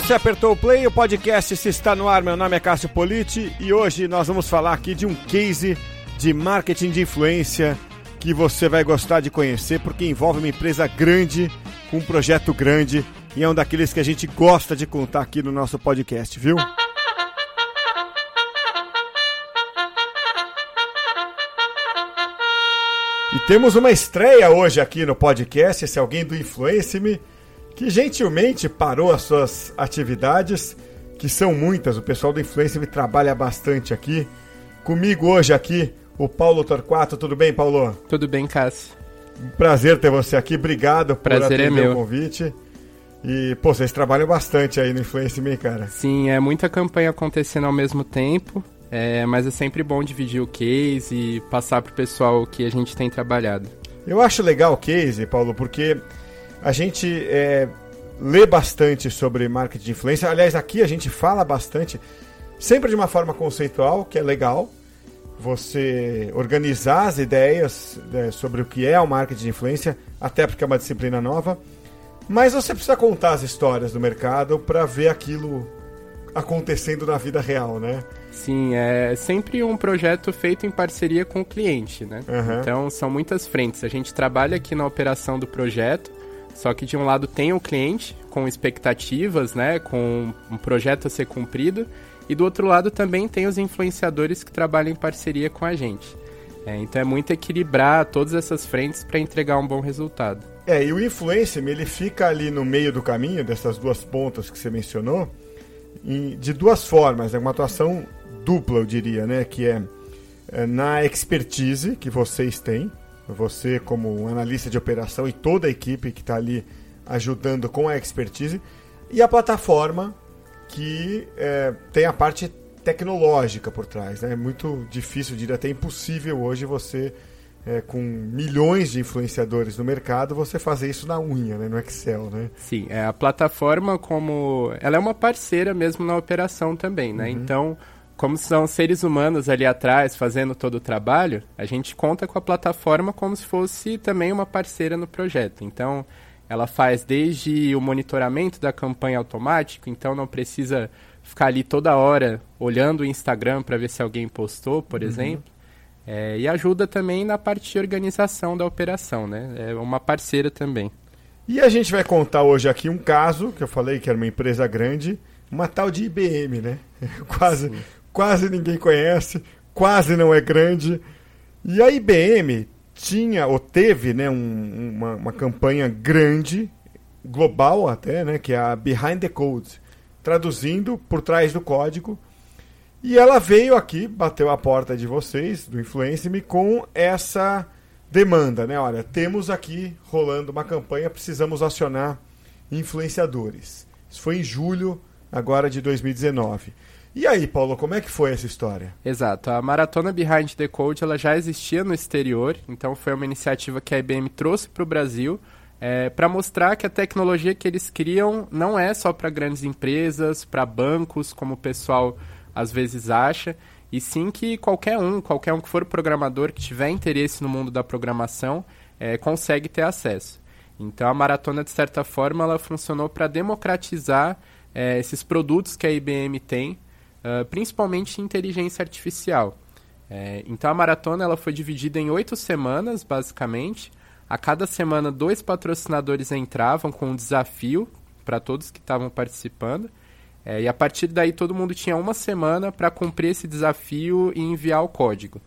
você apertou o play, o podcast se está no ar. Meu nome é Cássio Politi e hoje nós vamos falar aqui de um case de marketing de influência que você vai gostar de conhecer porque envolve uma empresa grande com um projeto grande e é um daqueles que a gente gosta de contar aqui no nosso podcast, viu? E temos uma estreia hoje aqui no podcast, esse é alguém do Influence-me que gentilmente parou as suas atividades, que são muitas. O pessoal do Influencer trabalha bastante aqui. Comigo hoje aqui, o Paulo Torquato. Tudo bem, Paulo? Tudo bem, Cássio. Prazer ter você aqui. Obrigado por Prazer é atender é o convite. E, pô, vocês trabalham bastante aí no Influencer, cara? Sim, é muita campanha acontecendo ao mesmo tempo. É, mas é sempre bom dividir o case e passar pro pessoal o que a gente tem trabalhado. Eu acho legal o case, Paulo, porque a gente é, lê bastante sobre marketing de influência. Aliás, aqui a gente fala bastante, sempre de uma forma conceitual, que é legal. Você organizar as ideias né, sobre o que é o marketing de influência, até porque é uma disciplina nova. Mas você precisa contar as histórias do mercado para ver aquilo acontecendo na vida real, né? Sim, é sempre um projeto feito em parceria com o cliente, né? Uhum. Então são muitas frentes. A gente trabalha aqui na operação do projeto, só que de um lado tem o cliente com expectativas, né, com um projeto a ser cumprido, e do outro lado também tem os influenciadores que trabalham em parceria com a gente. É, então é muito equilibrar todas essas frentes para entregar um bom resultado. É, e o influencer, ele fica ali no meio do caminho dessas duas pontas que você mencionou, de duas formas, é uma atuação dupla, eu diria, né, que é, é na expertise que vocês têm, você como analista de operação e toda a equipe que está ali ajudando com a expertise, e a plataforma que é, tem a parte tecnológica por trás. Né? É muito difícil, diria até impossível hoje você, é, com milhões de influenciadores no mercado, você fazer isso na unha, né? no Excel. Né? Sim, é, a plataforma como... Ela é uma parceira mesmo na operação também, né? Uhum. Então como são seres humanos ali atrás fazendo todo o trabalho, a gente conta com a plataforma como se fosse também uma parceira no projeto. Então, ela faz desde o monitoramento da campanha automático, então não precisa ficar ali toda hora olhando o Instagram para ver se alguém postou, por uhum. exemplo. É, e ajuda também na parte de organização da operação, né? É uma parceira também. E a gente vai contar hoje aqui um caso, que eu falei que era uma empresa grande, uma tal de IBM, né? Quase. Sim quase ninguém conhece, quase não é grande. E a IBM tinha ou teve né, um, uma, uma, campanha grande, global até, né, que é a Behind the Code, traduzindo por trás do código. E ela veio aqui, bateu a porta de vocês, do Influence-me, com essa demanda, né? Olha, temos aqui rolando uma campanha, precisamos acionar influenciadores. Isso foi em julho agora de 2019. E aí, Paulo, como é que foi essa história? Exato. A Maratona Behind the Code ela já existia no exterior, então foi uma iniciativa que a IBM trouxe para o Brasil é, para mostrar que a tecnologia que eles criam não é só para grandes empresas, para bancos, como o pessoal às vezes acha, e sim que qualquer um, qualquer um que for programador, que tiver interesse no mundo da programação, é, consegue ter acesso. Então a maratona, de certa forma, ela funcionou para democratizar é, esses produtos que a IBM tem uh, principalmente inteligência artificial. É, então a maratona ela foi dividida em oito semanas, basicamente. A cada semana, dois patrocinadores entravam com um desafio para todos que estavam participando. É, e a partir daí, todo mundo tinha uma semana para cumprir esse desafio e enviar o código.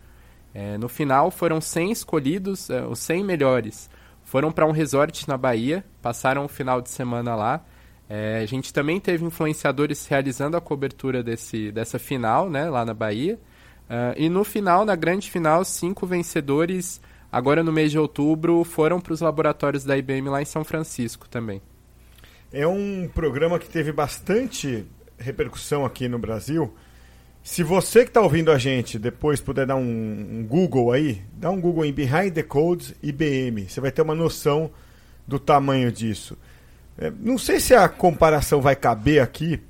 É, no final, foram 100 escolhidos, uh, os 100 melhores foram para um resort na Bahia, passaram o final de semana lá. É, a gente também teve influenciadores realizando a cobertura desse, dessa final, né, lá na Bahia. Uh, e no final, na grande final, cinco vencedores, agora no mês de outubro, foram para os laboratórios da IBM lá em São Francisco também. É um programa que teve bastante repercussão aqui no Brasil. Se você que está ouvindo a gente depois puder dar um, um, Google aí, dá um Google em Behind the Codes IBM. Você vai ter uma noção do tamanho disso. É, não sei se a comparação vai caber aqui,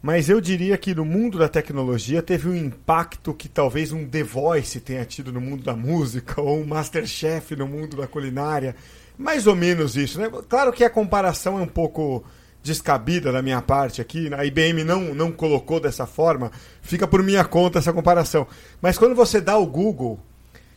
mas eu diria que no mundo da tecnologia teve um impacto que talvez um The Voice tenha tido no mundo da música, ou um Masterchef no mundo da culinária. Mais ou menos isso, né? Claro que a comparação é um pouco descabida da minha parte aqui, a IBM não, não colocou dessa forma, fica por minha conta essa comparação. Mas quando você dá o Google,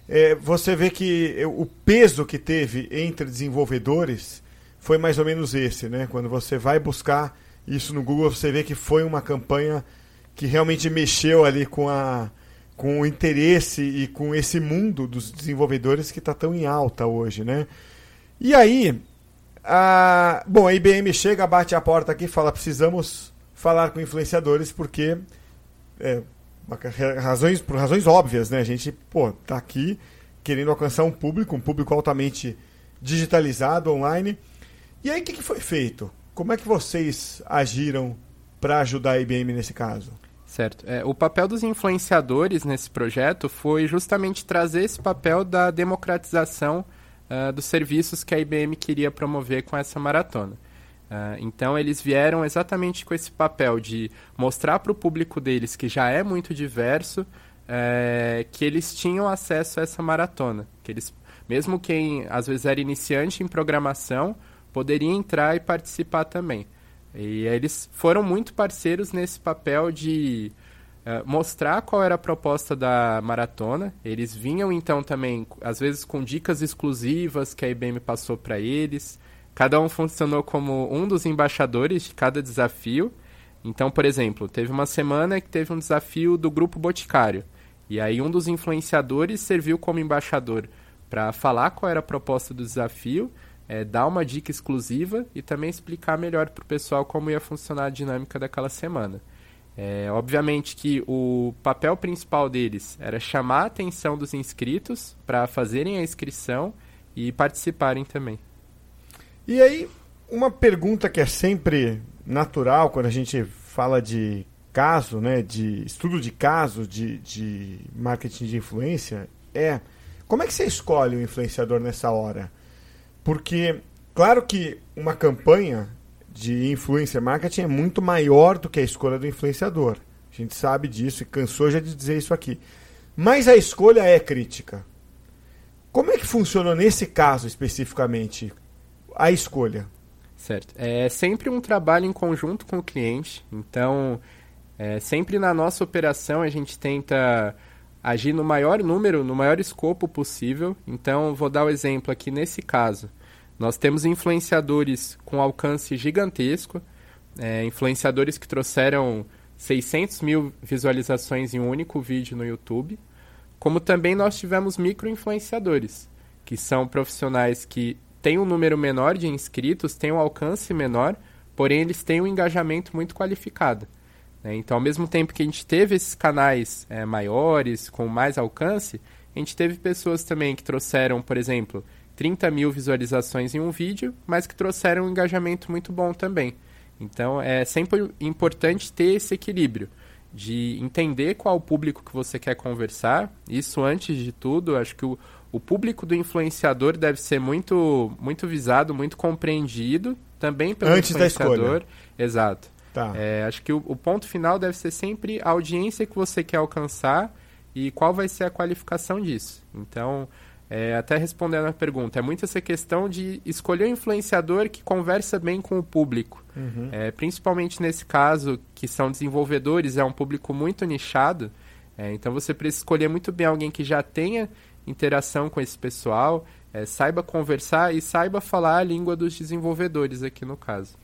é, você vê que o peso que teve entre desenvolvedores foi mais ou menos esse, né? Quando você vai buscar isso no Google, você vê que foi uma campanha que realmente mexeu ali com a com o interesse e com esse mundo dos desenvolvedores que está tão em alta hoje, né? E aí, a, bom, a IBM chega, bate a porta aqui fala: precisamos falar com influenciadores porque é, razões, por razões óbvias, né? A gente, pô, tá aqui querendo alcançar um público, um público altamente digitalizado, online. E aí, o que, que foi feito? Como é que vocês agiram para ajudar a IBM nesse caso? Certo. É, o papel dos influenciadores nesse projeto foi justamente trazer esse papel da democratização uh, dos serviços que a IBM queria promover com essa maratona. Uh, então, eles vieram exatamente com esse papel de mostrar para o público deles, que já é muito diverso, uh, que eles tinham acesso a essa maratona. Que eles, mesmo quem às vezes era iniciante em programação, poderia entrar e participar também. E eles foram muito parceiros nesse papel de uh, mostrar qual era a proposta da maratona. Eles vinham então também, às vezes, com dicas exclusivas que a IBM passou para eles. Cada um funcionou como um dos embaixadores de cada desafio. Então, por exemplo, teve uma semana que teve um desafio do Grupo Boticário. E aí um dos influenciadores serviu como embaixador para falar qual era a proposta do desafio é, dar uma dica exclusiva e também explicar melhor para o pessoal como ia funcionar a dinâmica daquela semana. É, obviamente que o papel principal deles era chamar a atenção dos inscritos para fazerem a inscrição e participarem também. E aí, uma pergunta que é sempre natural quando a gente fala de caso, né, de estudo de caso de, de marketing de influência, é como é que você escolhe o influenciador nessa hora? Porque, claro que uma campanha de influencer marketing é muito maior do que a escolha do influenciador. A gente sabe disso e cansou já de dizer isso aqui. Mas a escolha é crítica. Como é que funcionou nesse caso especificamente a escolha? Certo. É sempre um trabalho em conjunto com o cliente. Então, é, sempre na nossa operação a gente tenta agir no maior número, no maior escopo possível. Então, vou dar o um exemplo aqui nesse caso. Nós temos influenciadores com alcance gigantesco, é, influenciadores que trouxeram 600 mil visualizações em um único vídeo no YouTube, como também nós tivemos micro-influenciadores, que são profissionais que têm um número menor de inscritos, têm um alcance menor, porém eles têm um engajamento muito qualificado. Né? Então, ao mesmo tempo que a gente teve esses canais é, maiores, com mais alcance, a gente teve pessoas também que trouxeram, por exemplo, 30 mil visualizações em um vídeo, mas que trouxeram um engajamento muito bom também. Então é sempre importante ter esse equilíbrio de entender qual o público que você quer conversar. Isso antes de tudo, acho que o, o público do influenciador deve ser muito muito visado, muito compreendido também pelo antes influenciador. Da escolha. Exato. Tá. É, acho que o, o ponto final deve ser sempre a audiência que você quer alcançar e qual vai ser a qualificação disso. Então, é, até respondendo a pergunta, é muito essa questão de escolher um influenciador que conversa bem com o público. Uhum. É, principalmente nesse caso, que são desenvolvedores, é um público muito nichado. É, então você precisa escolher muito bem alguém que já tenha interação com esse pessoal, é, saiba conversar e saiba falar a língua dos desenvolvedores aqui no caso.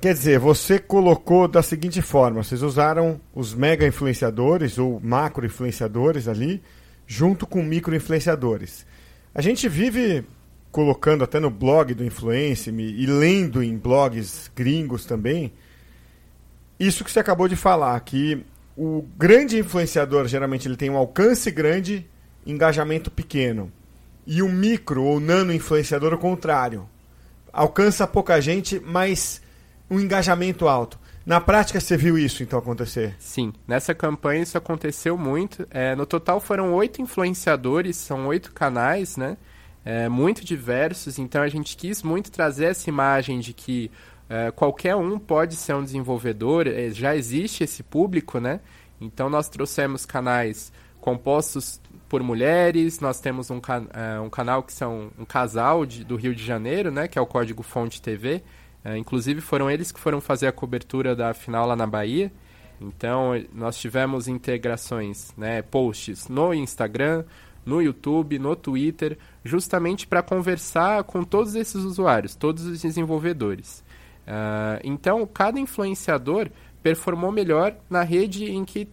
Quer dizer, você colocou da seguinte forma: vocês usaram os mega influenciadores ou macro influenciadores ali junto com micro-influenciadores. A gente vive colocando até no blog do Influence-me e lendo em blogs gringos também, isso que você acabou de falar, que o grande influenciador geralmente ele tem um alcance grande, engajamento pequeno. E o micro ou nano influenciador o contrário. Alcança pouca gente, mas um engajamento alto. Na prática, você viu isso então acontecer? Sim, nessa campanha isso aconteceu muito. É, no total foram oito influenciadores, são oito canais, né? É, muito diversos. Então a gente quis muito trazer essa imagem de que é, qualquer um pode ser um desenvolvedor. É, já existe esse público, né? Então nós trouxemos canais compostos por mulheres. Nós temos um, can é, um canal que são um casal de, do Rio de Janeiro, né? Que é o Código Fonte TV É, inclusive foram eles que foram fazer a cobertura da final lá na Bahia. Então nós tivemos integrações, né, posts no Instagram, no YouTube, no Twitter, justamente para conversar com todos esses usuários, todos os desenvolvedores. Uh, então cada influenciador performou melhor na rede em que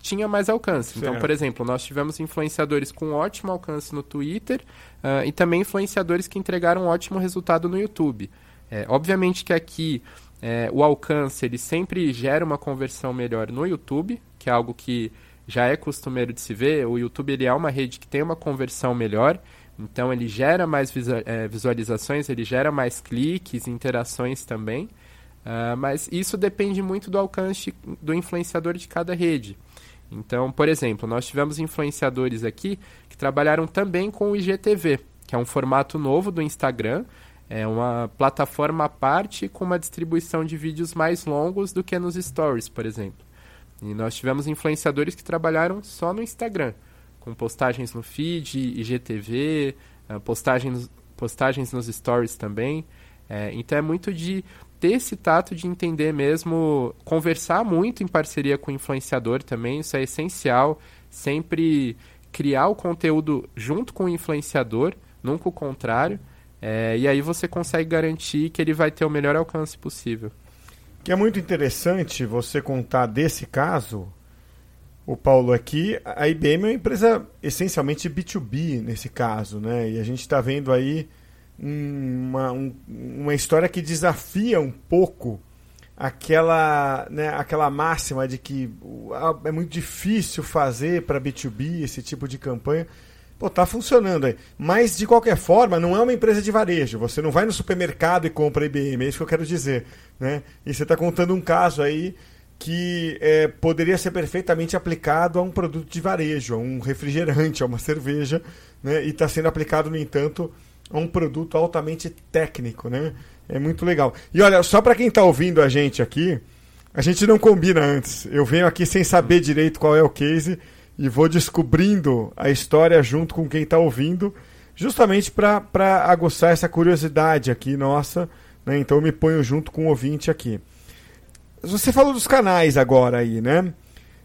tinha mais alcance. Então, certo. Então, por exemplo, nós tivemos influenciadores com ótimo alcance no Twitter uh, e também influenciadores que entregaram um ótimo resultado no YouTube. É, obviamente que aqui é, o alcance ele sempre gera uma conversão melhor no YouTube, que é algo que já é costumeiro de se ver. O YouTube ele é uma rede que tem uma conversão melhor, então ele gera mais é, visualizações, ele gera mais cliques, interações também. Uh, mas isso depende muito do alcance do influenciador de cada rede. Então, por exemplo, nós tivemos influenciadores aqui que trabalharam também com o IGTV, que é um formato novo do Instagram, é uma plataforma à parte com uma distribuição de vídeos mais longos do que nos stories, por exemplo. E nós tivemos influenciadores que trabalharam só no Instagram, com postagens no feed, IGTV, ah, postagens, postagens nos stories também. É, então é muito de ter esse tato de entender mesmo, conversar muito em parceria com o influenciador também, isso é essencial. Sempre criar o conteúdo junto com o influenciador, nunca o contrário. É, e aí você consegue garantir que ele vai ter o melhor alcance possível. Que é muito interessante você contar desse caso, o Paulo, aqui, a IBM é uma empresa essencialmente B2B nesse caso, né? E a gente está vendo aí uma, um, uma história que desafia um pouco aquela, né, aquela máxima de que é muito difícil fazer para B2B esse tipo de campanha. Pô, tá funcionando aí. Mas, de qualquer forma, não é uma empresa de varejo. Você não vai no supermercado e compra IBM, é isso que eu quero dizer. Né? E você está contando um caso aí que é, poderia ser perfeitamente aplicado a um produto de varejo, a um refrigerante, a uma cerveja, né? e está sendo aplicado, no entanto, a um produto altamente técnico. Né? É muito legal. E olha, só para quem está ouvindo a gente aqui, a gente não combina antes. Eu venho aqui sem saber direito qual é o case e vou descobrindo a história junto com quem está ouvindo, justamente para aguçar essa curiosidade aqui nossa. Né? Então eu me ponho junto com o ouvinte aqui. Você falou dos canais agora aí, né?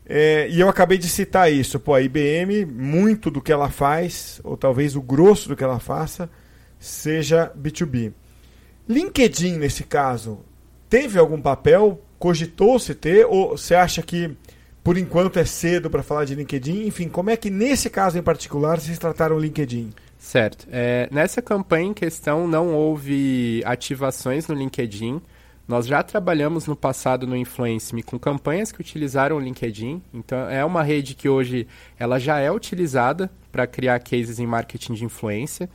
É, e eu acabei de citar isso. Pô, a IBM, muito do que ela faz, ou talvez o grosso do que ela faça, seja B2B. LinkedIn, nesse caso, teve algum papel? Cogitou-se ter? Ou você acha que por enquanto é cedo para falar de LinkedIn. Enfim, como é que nesse caso em particular vocês trataram o LinkedIn? Certo. É, nessa campanha em questão não houve ativações no LinkedIn. Nós já trabalhamos no passado no Influence com campanhas que utilizaram o LinkedIn. Então é uma rede que hoje ela já é utilizada para criar cases em marketing de influência.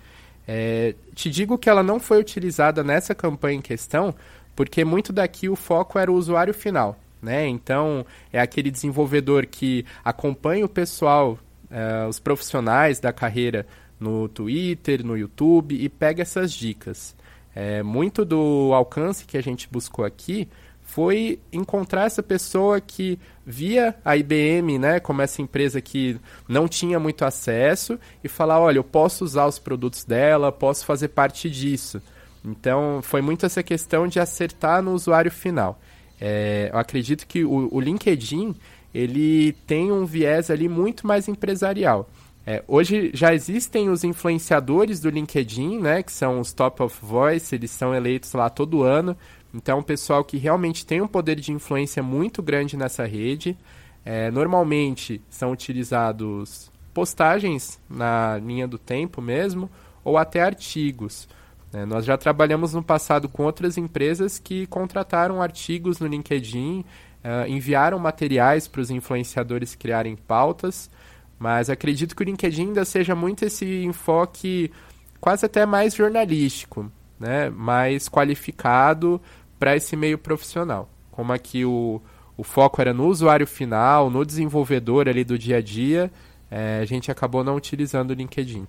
É, te digo que ela não foi utilizada nessa campanha em questão, porque muito daqui o foco era o usuário final. Né? Então, é aquele desenvolvedor que acompanha o pessoal, uh, os profissionais da carreira no Twitter, no YouTube e pega essas dicas. É, muito do alcance que a gente buscou aqui foi encontrar essa pessoa que via a IBM, né, como essa empresa que não tinha muito acesso e falar, olha, eu posso usar os produtos dela, posso fazer parte disso. Então, foi muito essa questão de acertar no usuário final. É, eu acredito que o, o, LinkedIn ele tem um viés ali muito mais empresarial. É, hoje já existem os influenciadores do LinkedIn, né, que são os top of voice, eles são eleitos lá todo ano. Então, um pessoal que realmente tem um poder de influência muito grande nessa rede. É, normalmente são utilizados postagens na linha do tempo mesmo, ou até artigos. Né? Nós já trabalhamos no passado com outras empresas que contrataram artigos no LinkedIn, uh, enviaram materiais para os influenciadores criarem pautas, mas acredito que o LinkedIn ainda seja muito esse enfoque quase até mais jornalístico, né? mais qualificado para esse meio profissional. Como aqui o, o foco era no usuário final, no desenvolvedor ali do dia a dia, é, a gente acabou não utilizando o LinkedIn.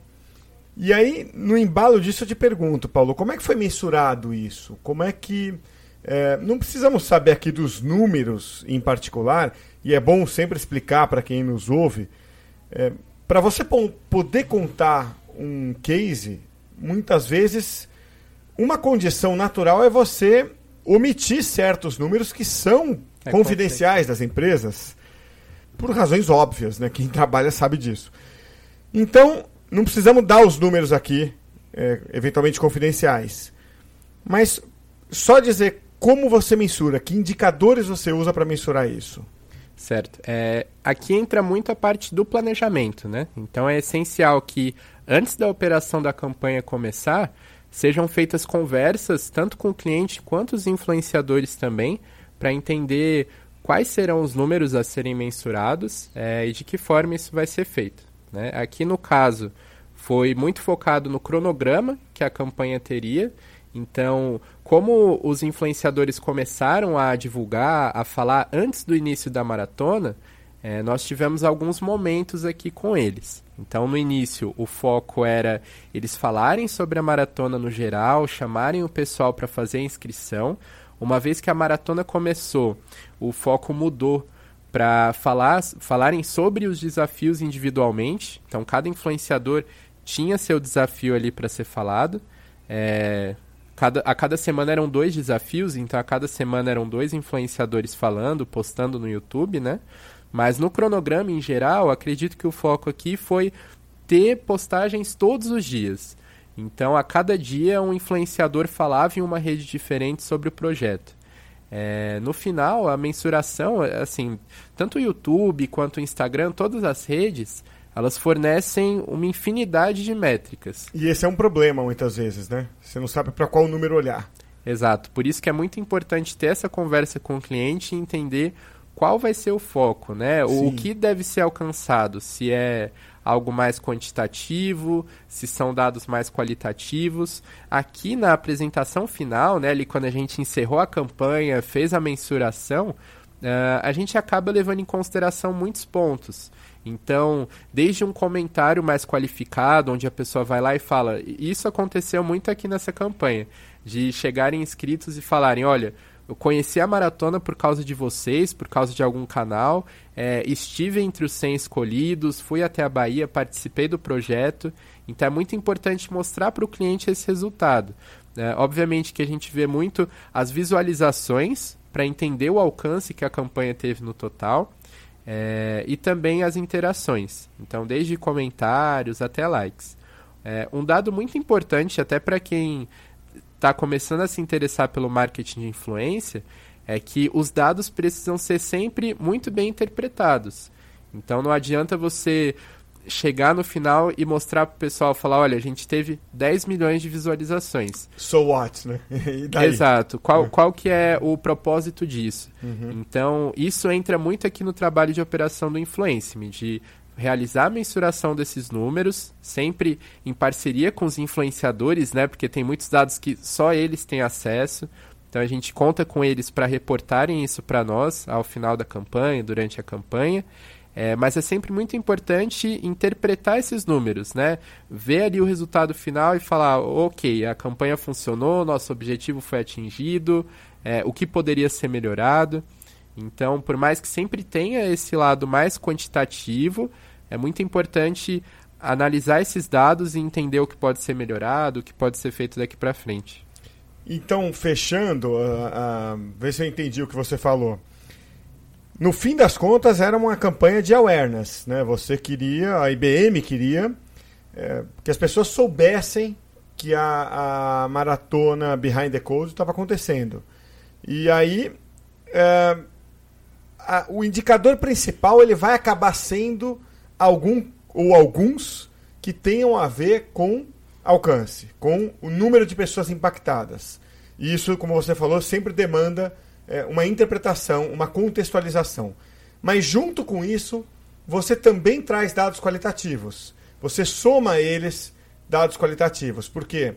E aí, no embalo disso, eu te pergunto, Paulo, como é que foi mensurado isso? Como é que. É, não precisamos saber aqui dos números em particular, e é bom sempre explicar para quem nos ouve. É, para você poder contar um case, muitas vezes uma condição natural é você omitir certos números que são é confidenciais das empresas, por razões óbvias, né? Quem trabalha sabe disso. Então, não precisamos dar os números aqui, é, eventualmente confidenciais. Mas só dizer como você mensura, que indicadores você usa para mensurar isso. Certo. É, aqui entra muito a parte do planejamento, né? Então é essencial que antes da operação da campanha começar, sejam feitas conversas tanto com o cliente quanto os influenciadores também, para entender quais serão os números a serem mensurados é, e de que forma isso vai ser feito. Né? Aqui no caso, foi muito focado no cronograma que a campanha teria. Então, como os influenciadores começaram a divulgar, a falar antes do início da maratona, é, nós tivemos alguns momentos aqui com eles. Então, no início, o foco era eles falarem sobre a maratona no geral, chamarem o pessoal para fazer a inscrição. Uma vez que a maratona começou, o foco mudou para falar, falarem sobre os desafios individualmente. Então, cada influenciador tinha seu desafio ali para ser falado. É, cada, a cada semana eram dois desafios, então a cada semana eram dois influenciadores falando, postando no YouTube, né? Mas no cronograma em geral, acredito que o foco aqui foi ter postagens todos os dias. Então, a cada dia, um influenciador falava em uma rede diferente sobre o projeto. É, no final, a mensuração, assim, tanto o YouTube quanto o Instagram, todas as redes, elas fornecem uma infinidade de métricas. E esse é um problema muitas vezes, né? Você não sabe para qual número olhar. Exato. Por isso que é muito importante ter essa conversa com o cliente e entender qual vai ser o foco, né? O, o que deve ser alcançado, se é algo mais quantitativo, se são dados mais qualitativos. Aqui na apresentação final, né, ali quando a gente encerrou a campanha, fez a mensuração, uh, a gente acaba levando em consideração muitos pontos. Então, desde um comentário mais qualificado, onde a pessoa vai lá e fala, isso aconteceu muito aqui nessa campanha, de chegarem inscritos e falarem, olha, eu conheci a maratona por causa de vocês, por causa de algum canal. É, estive entre os 100 escolhidos, fui até a Bahia, participei do projeto. Então é muito importante mostrar para o cliente esse resultado. É, obviamente que a gente vê muito as visualizações para entender o alcance que a campanha teve no total. É, e também as interações. Então, desde comentários até likes. É, um dado muito importante, até para quem está começando a se interessar pelo marketing de influência é que os dados precisam ser sempre muito bem interpretados. Então não adianta você chegar no final e mostrar para o pessoal, falar, olha, a gente teve 10 milhões de visualizações. So what, né? Exato. Qual, é. qual que é o propósito disso? Uhum. Então, isso entra muito aqui no trabalho de operação do Influence, de realizar a mensuração desses números, sempre em parceria com os influenciadores, né? Porque tem muitos dados que só eles têm acesso. Então a gente conta com eles para reportarem isso para nós ao final da campanha, durante a campanha. É, mas é sempre muito importante interpretar esses números, né? Ver ali o resultado final e falar, ok, a campanha funcionou, nosso objetivo foi atingido, é, o que poderia ser melhorado. Então, por mais que sempre tenha esse lado mais quantitativo, é muito importante analisar esses dados e entender o que pode ser melhorado, o que pode ser feito daqui para frente. Então, fechando, uh, uh, ver se eu entendi o que você falou. No fim das contas, era uma campanha de awareness. Né? Você queria, a IBM queria é, que as pessoas soubessem que a, a maratona Behind the Code estava acontecendo. E aí, é, a, o indicador principal ele vai acabar sendo algum ou alguns que tenham a ver com alcance, com o número de pessoas impactadas. E isso, como você falou, sempre demanda é, uma interpretação, uma contextualização. Mas junto com isso, você também traz dados qualitativos. Você soma eles dados qualitativos. Porque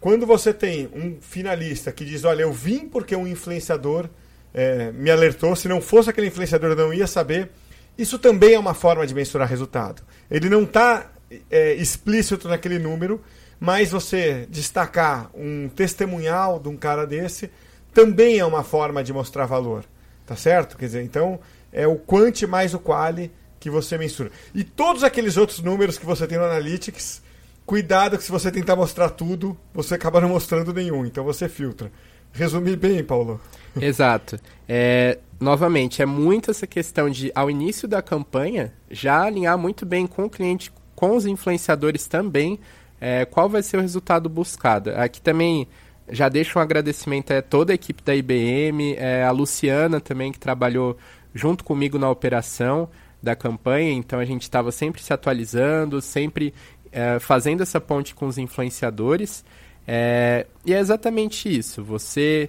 quando você tem um finalista que diz, olha, eu vim porque um influenciador é, me alertou, se não fosse aquele influenciador eu não ia saber isso também é uma forma de mensurar resultado. Ele não está é, explícito naquele número, mas você destacar um testemunhal de um cara desse também é uma forma de mostrar valor. Tá certo? Quer dizer, então é o quant mais o quali que você mensura. E todos aqueles outros números que você tem no Analytics Cuidado que se você tentar mostrar tudo, você acaba não mostrando nenhum, então você filtra. Resumir bem, Paulo. Exato. É, novamente, é muito essa questão de, ao início da campanha, já alinhar muito bem com o cliente, com os influenciadores também, é, qual vai ser o resultado buscado. Aqui também já deixo um agradecimento a toda a equipe da IBM, é, a Luciana também, que trabalhou junto comigo na operação da campanha, então a gente estava sempre se atualizando, sempre é, fazendo essa ponte com os influenciadores. É, e é exatamente isso, você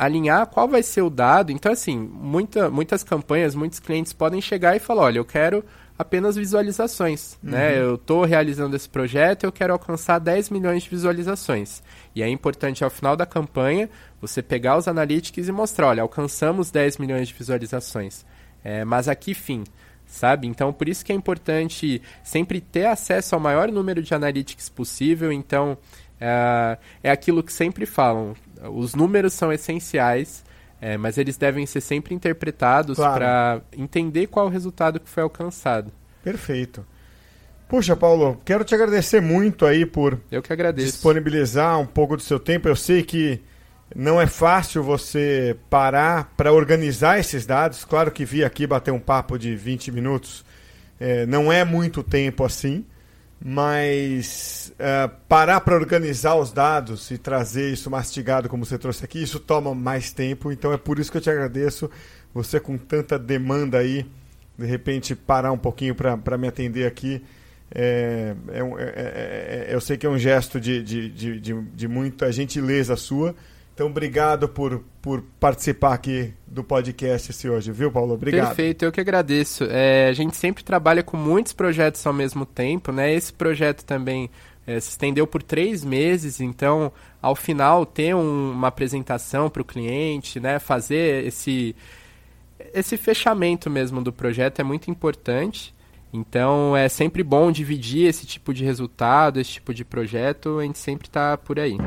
alinhar qual vai ser o dado. Então, assim, muita, muitas campanhas, muitos clientes podem chegar e falar, olha, eu quero apenas visualizações, né? uhum. né? Eu estou realizando esse projeto, eu quero alcançar 10 milhões de visualizações. E é importante, ao final da campanha, você pegar os analytics e mostrar, olha, alcançamos 10 milhões de visualizações. É, mas aqui, fim sabe? Então, por isso que é importante sempre ter acesso ao maior número de analytics possível. Então, é, é aquilo que sempre falam: os números são essenciais, é, mas eles devem ser sempre interpretados claro. para entender qual o resultado que foi alcançado. Perfeito. Puxa, Paulo, quero te agradecer muito aí por Eu que agradeço. disponibilizar um pouco do seu tempo. Eu sei que não é fácil você parar para organizar esses dados. Claro que vir aqui bater um papo de 20 minutos é, não é muito tempo assim, mas é, parar para organizar os dados e trazer isso mastigado como você trouxe aqui, isso toma mais tempo. Então é por isso que eu te agradeço. Você com tanta demanda aí, de repente parar um pouquinho para me atender aqui. É, é, é, é, eu sei que é um gesto de, de, de, de, de muita gentileza sua então, obrigado por, por participar aqui do podcast esse hoje, viu, Paulo? Obrigado. Perfeito, eu que agradeço. É, a gente sempre trabalha com muitos projetos ao mesmo tempo, né? Esse projeto também é, se estendeu por três meses, então, ao final, ter um, uma apresentação para o cliente, né? Fazer esse, esse fechamento mesmo do projeto é muito importante. Então, é sempre bom dividir esse tipo de resultado, esse tipo de projeto, a gente sempre está por aí.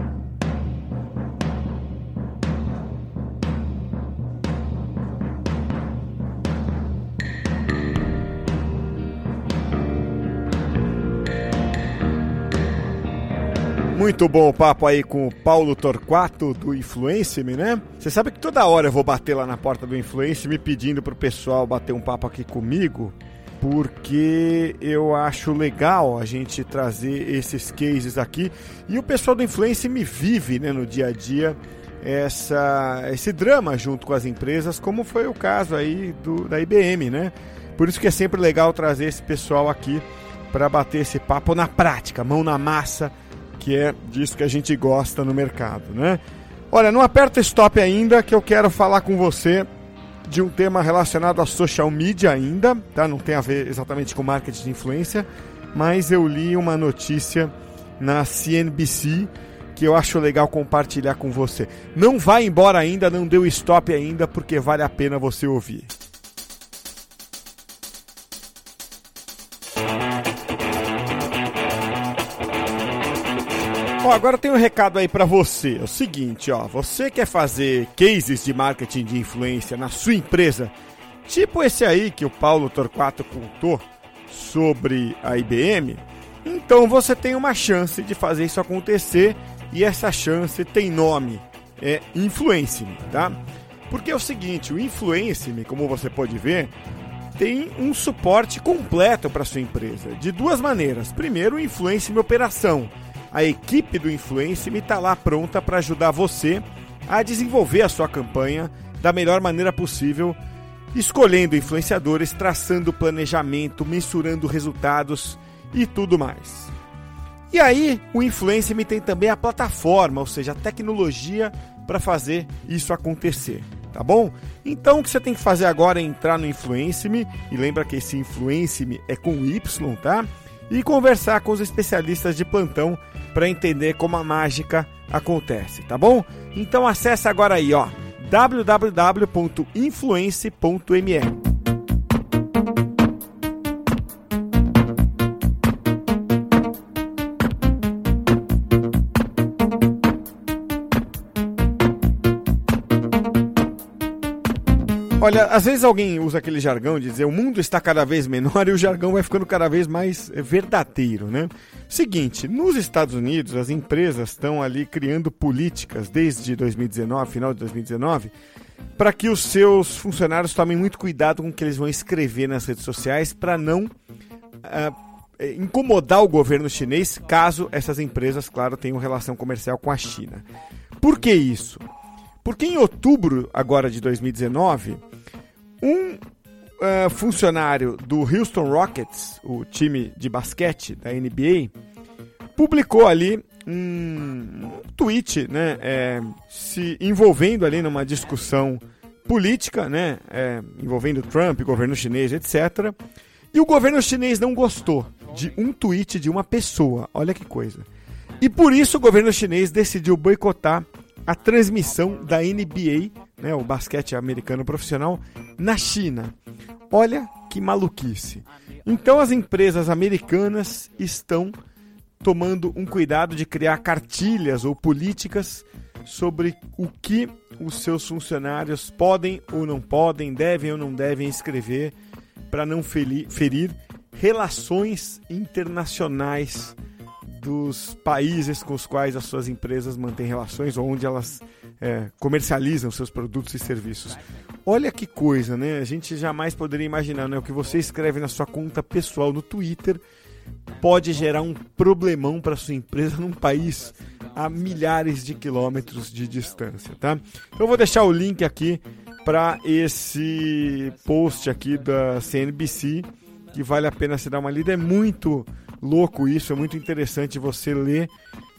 Muito bom o papo aí com o Paulo Torquato do Influence-me, né? Você sabe que toda hora eu vou bater lá na porta do Influence-me pedindo pro pessoal bater um papo aqui comigo, porque eu acho legal a gente trazer esses cases aqui e o pessoal do Influence-me vive, né, no dia a dia essa, esse drama junto com as empresas, como foi o caso aí do, da IBM, né? Por isso que é sempre legal trazer esse pessoal aqui para bater esse papo na prática, mão na massa, que é disso que a gente gosta no mercado, né? Olha, não aperta stop ainda que eu quero falar com você de um tema relacionado a social media ainda, tá? Não tem a ver exatamente com marketing de influência, mas eu li uma notícia na CNBC que eu acho legal compartilhar com você. Não vai embora ainda, não deu stop ainda, porque vale a pena você ouvir. Ó, agora tem um recado aí para você. É o seguinte, ó, você quer fazer cases de marketing de influência na sua empresa, tipo esse aí que o Paulo Torquato contou sobre a IBM, então você tem uma chance de fazer isso acontecer e essa chance tem nome, é Influence-me, tá? Porque é o seguinte, o Influence-me, como você pode ver, tem um suporte completo para sua empresa, de duas maneiras. Primeiro, o Influence-me Operação, a equipe do Influence-me está lá pronta para ajudar você a desenvolver a sua campanha da melhor maneira possível, escolhendo influenciadores, traçando planejamento, mensurando resultados e tudo mais. E aí, o Influence-me tem também a plataforma, ou seja, a tecnologia para fazer isso acontecer, tá bom? Então, o que você tem que fazer agora é entrar no Influence-me, e lembra que esse Influence-me é com Y, tá? E conversar com os especialistas de plantão para entender como a mágica acontece, tá bom? Então acesse agora aí, ó, www.influence.me. Olha, às vezes alguém usa aquele jargão de dizer o mundo está cada vez menor e o jargão vai ficando cada vez mais eh, verdadeiro, né? Seguinte, nos Estados Unidos as empresas estão ali criando políticas desde 2019, final de 2019, para que os seus funcionários tomem muito cuidado com o que eles vão escrever nas redes sociais para não uh, incomodar o governo chinês caso essas empresas, claro, tenham relação comercial com a China. Por que isso? Porque em outubro agora de 2019, um uh, funcionário do Houston Rockets, o time de basquete da NBA, publicou ali um tweet, né, é, se envolvendo ali numa discussão política, né, é, envolvendo Trump, governo chinês, etc. E o governo chinês não gostou de um tweet de uma pessoa. Olha que coisa. E por isso o governo chinês decidiu boicotar a transmissão da NBA, né, o basquete americano profissional, na China. Olha que maluquice. Então as empresas americanas estão tomando um cuidado de criar cartilhas ou políticas sobre o que os seus funcionários podem ou não podem, devem ou não devem escrever para não ferir relações internacionais dos países com os quais as suas empresas mantêm relações ou onde elas é, comercializam seus produtos e serviços. Olha que coisa, né? A gente jamais poderia imaginar, né? O que você escreve na sua conta pessoal no Twitter pode gerar um problemão para sua empresa num país a milhares de quilômetros de distância, tá? Eu vou deixar o link aqui para esse post aqui da CNBC que vale a pena se dar uma lida. É muito louco isso, é muito interessante você ler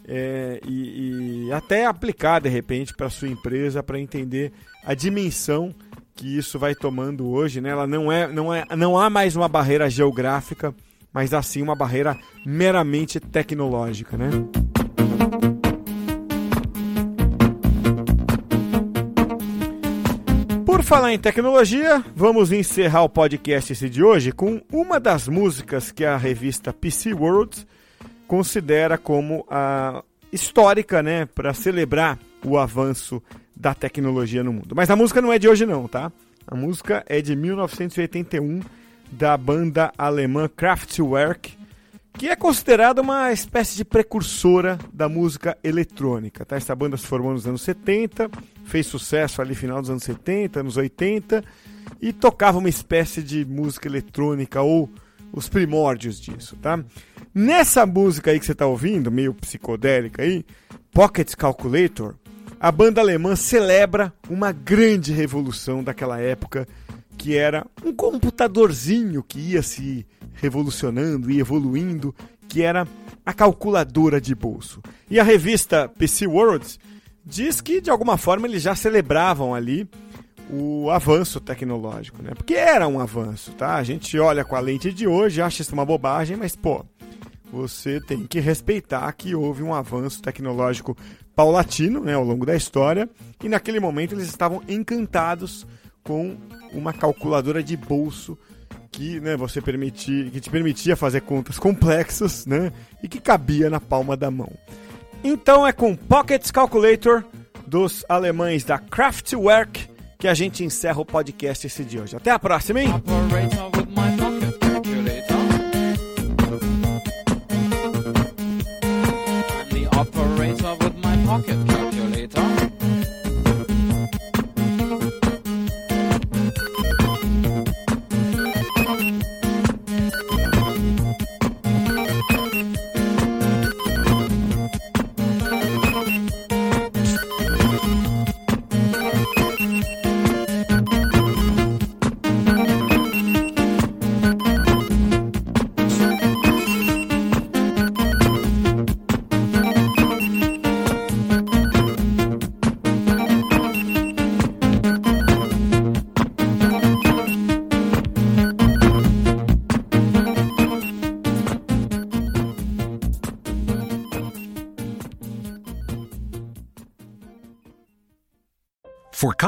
é, e, e, até aplicar de repente para sua empresa para entender a dimensão que isso vai tomando hoje, né? Ela não é, não é, não há mais uma barreira geográfica, mas assim uma barreira meramente tecnológica, né? Falar em tecnologia, vamos encerrar o podcast de hoje com uma das músicas que a revista PC World considera como a histórica, né, para celebrar o avanço da tecnologia no mundo. Mas a música não é de hoje não, tá? A música é de 1981 da banda alemã Kraftwerk, que é considerada uma espécie de precursora da música eletrônica. Tá? Essa banda se formou nos anos 70, fez sucesso ali final dos anos 70, anos 80, e tocava uma espécie de música eletrônica ou os primórdios disso. Tá? Nessa música aí que você está ouvindo, meio psicodélica aí, Pocket Calculator, a banda alemã celebra uma grande revolução daquela época, que era um computadorzinho que ia se revolucionando e evoluindo, que era a calculadora de bolso. E a revista PC World diz que de alguma forma eles já celebravam ali o avanço tecnológico, né? Porque era um avanço, tá? A gente olha com a lente de hoje, acha isso uma bobagem, mas pô, você tem que respeitar que houve um avanço tecnológico paulatino, né, ao longo da história, e naquele momento eles estavam encantados com uma calculadora de bolso que né, você permitir, que te permitia fazer contas complexas, né, e que cabia na palma da mão. Então é com Pocket Calculator dos alemães da Kraftwerk que a gente encerra o podcast esse de hoje. Até a próxima, hein?